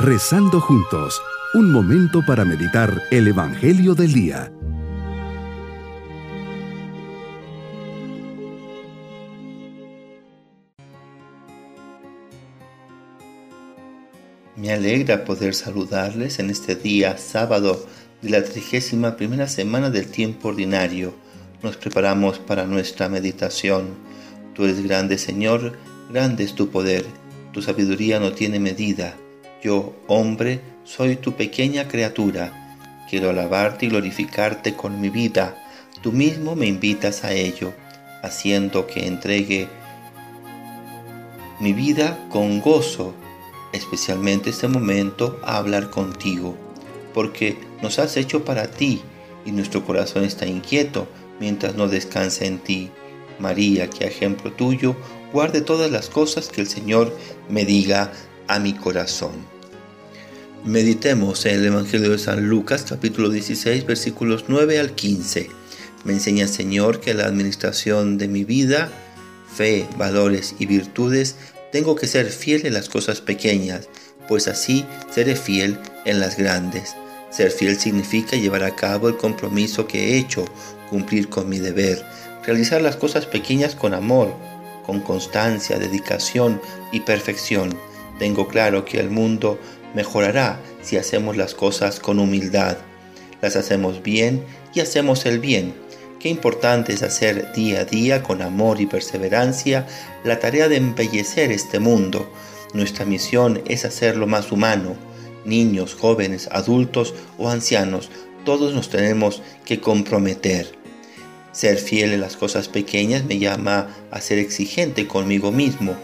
Rezando juntos, un momento para meditar el Evangelio del Día. Me alegra poder saludarles en este día sábado de la trigésima primera semana del tiempo ordinario. Nos preparamos para nuestra meditación. Tú eres grande Señor, grande es tu poder, tu sabiduría no tiene medida. Yo, hombre, soy tu pequeña criatura. Quiero alabarte y glorificarte con mi vida. Tú mismo me invitas a ello, haciendo que entregue mi vida con gozo, especialmente este momento a hablar contigo, porque nos has hecho para ti y nuestro corazón está inquieto mientras no descansa en ti. María, que ejemplo tuyo, guarde todas las cosas que el Señor me diga a mi corazón. Meditemos en el Evangelio de San Lucas capítulo 16 versículos 9 al 15. Me enseña Señor que la administración de mi vida, fe, valores y virtudes, tengo que ser fiel en las cosas pequeñas, pues así seré fiel en las grandes. Ser fiel significa llevar a cabo el compromiso que he hecho, cumplir con mi deber, realizar las cosas pequeñas con amor, con constancia, dedicación y perfección tengo claro que el mundo mejorará si hacemos las cosas con humildad. Las hacemos bien y hacemos el bien. Qué importante es hacer día a día con amor y perseverancia la tarea de embellecer este mundo. Nuestra misión es hacerlo más humano. Niños, jóvenes, adultos o ancianos, todos nos tenemos que comprometer. Ser fiel en las cosas pequeñas me llama a ser exigente conmigo mismo,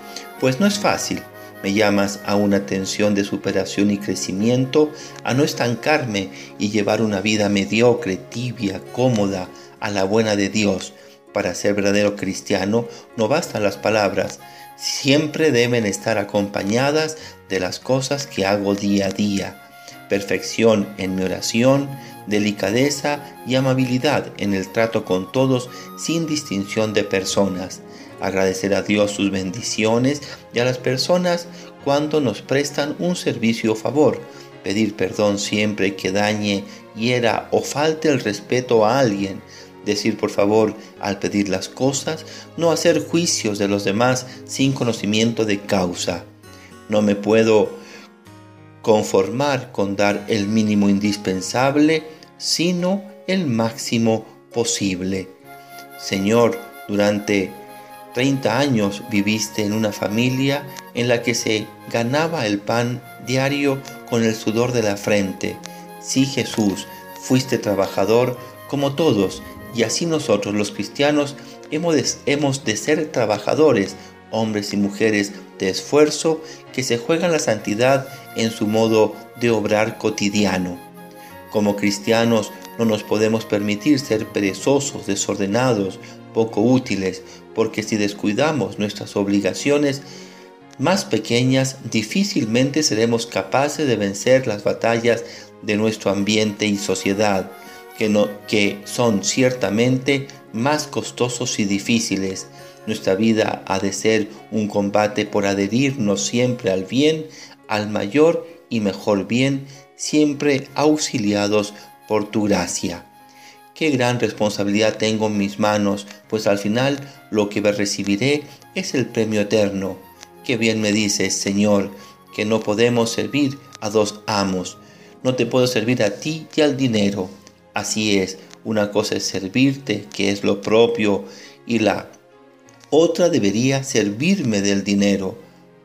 pues no es fácil me llamas a una tensión de superación y crecimiento, a no estancarme y llevar una vida mediocre, tibia, cómoda, a la buena de Dios. Para ser verdadero cristiano no bastan las palabras, siempre deben estar acompañadas de las cosas que hago día a día. Perfección en mi oración, delicadeza y amabilidad en el trato con todos sin distinción de personas agradecer a Dios sus bendiciones y a las personas cuando nos prestan un servicio o favor, pedir perdón siempre que dañe, hiera o falte el respeto a alguien, decir por favor al pedir las cosas, no hacer juicios de los demás sin conocimiento de causa. No me puedo conformar con dar el mínimo indispensable, sino el máximo posible. Señor, durante 30 años viviste en una familia en la que se ganaba el pan diario con el sudor de la frente. Sí, Jesús, fuiste trabajador como todos, y así nosotros los cristianos hemos de, hemos de ser trabajadores, hombres y mujeres de esfuerzo que se juegan la santidad en su modo de obrar cotidiano. Como cristianos no nos podemos permitir ser perezosos, desordenados, poco útiles, porque si descuidamos nuestras obligaciones más pequeñas, difícilmente seremos capaces de vencer las batallas de nuestro ambiente y sociedad, que, no, que son ciertamente más costosos y difíciles. Nuestra vida ha de ser un combate por adherirnos siempre al bien, al mayor y mejor bien, siempre auxiliados por tu gracia. Qué gran responsabilidad tengo en mis manos, pues al final lo que recibiré es el premio eterno. Qué bien me dices, Señor, que no podemos servir a dos amos. No te puedo servir a ti y al dinero. Así es, una cosa es servirte, que es lo propio, y la otra debería servirme del dinero,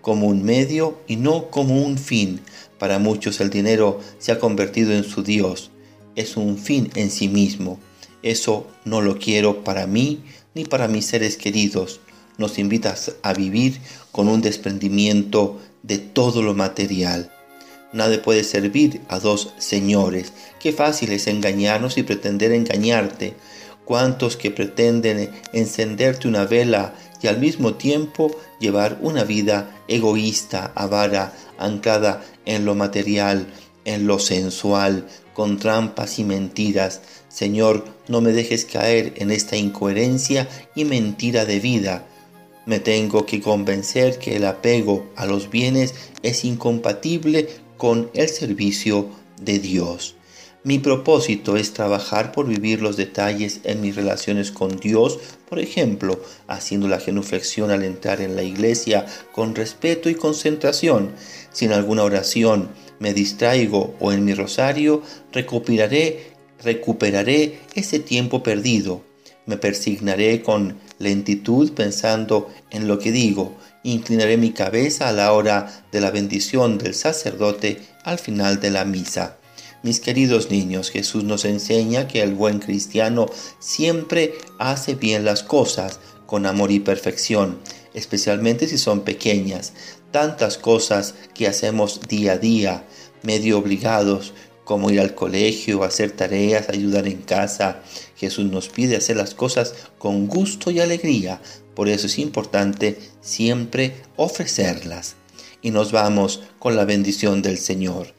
como un medio y no como un fin. Para muchos el dinero se ha convertido en su Dios es un fin en sí mismo. Eso no lo quiero para mí ni para mis seres queridos. Nos invitas a vivir con un desprendimiento de todo lo material. Nadie puede servir a dos señores. Qué fácil es engañarnos y pretender engañarte. Cuántos que pretenden encenderte una vela y al mismo tiempo llevar una vida egoísta, avara, anclada en lo material, en lo sensual, con trampas y mentiras. Señor, no me dejes caer en esta incoherencia y mentira de vida. Me tengo que convencer que el apego a los bienes es incompatible con el servicio de Dios. Mi propósito es trabajar por vivir los detalles en mis relaciones con Dios, por ejemplo, haciendo la genuflexión al entrar en la iglesia con respeto y concentración. Si en alguna oración me distraigo o en mi rosario, recuperaré, recuperaré ese tiempo perdido. Me persignaré con lentitud pensando en lo que digo. Inclinaré mi cabeza a la hora de la bendición del sacerdote al final de la misa. Mis queridos niños, Jesús nos enseña que el buen cristiano siempre hace bien las cosas con amor y perfección, especialmente si son pequeñas. Tantas cosas que hacemos día a día, medio obligados, como ir al colegio, hacer tareas, ayudar en casa. Jesús nos pide hacer las cosas con gusto y alegría. Por eso es importante siempre ofrecerlas. Y nos vamos con la bendición del Señor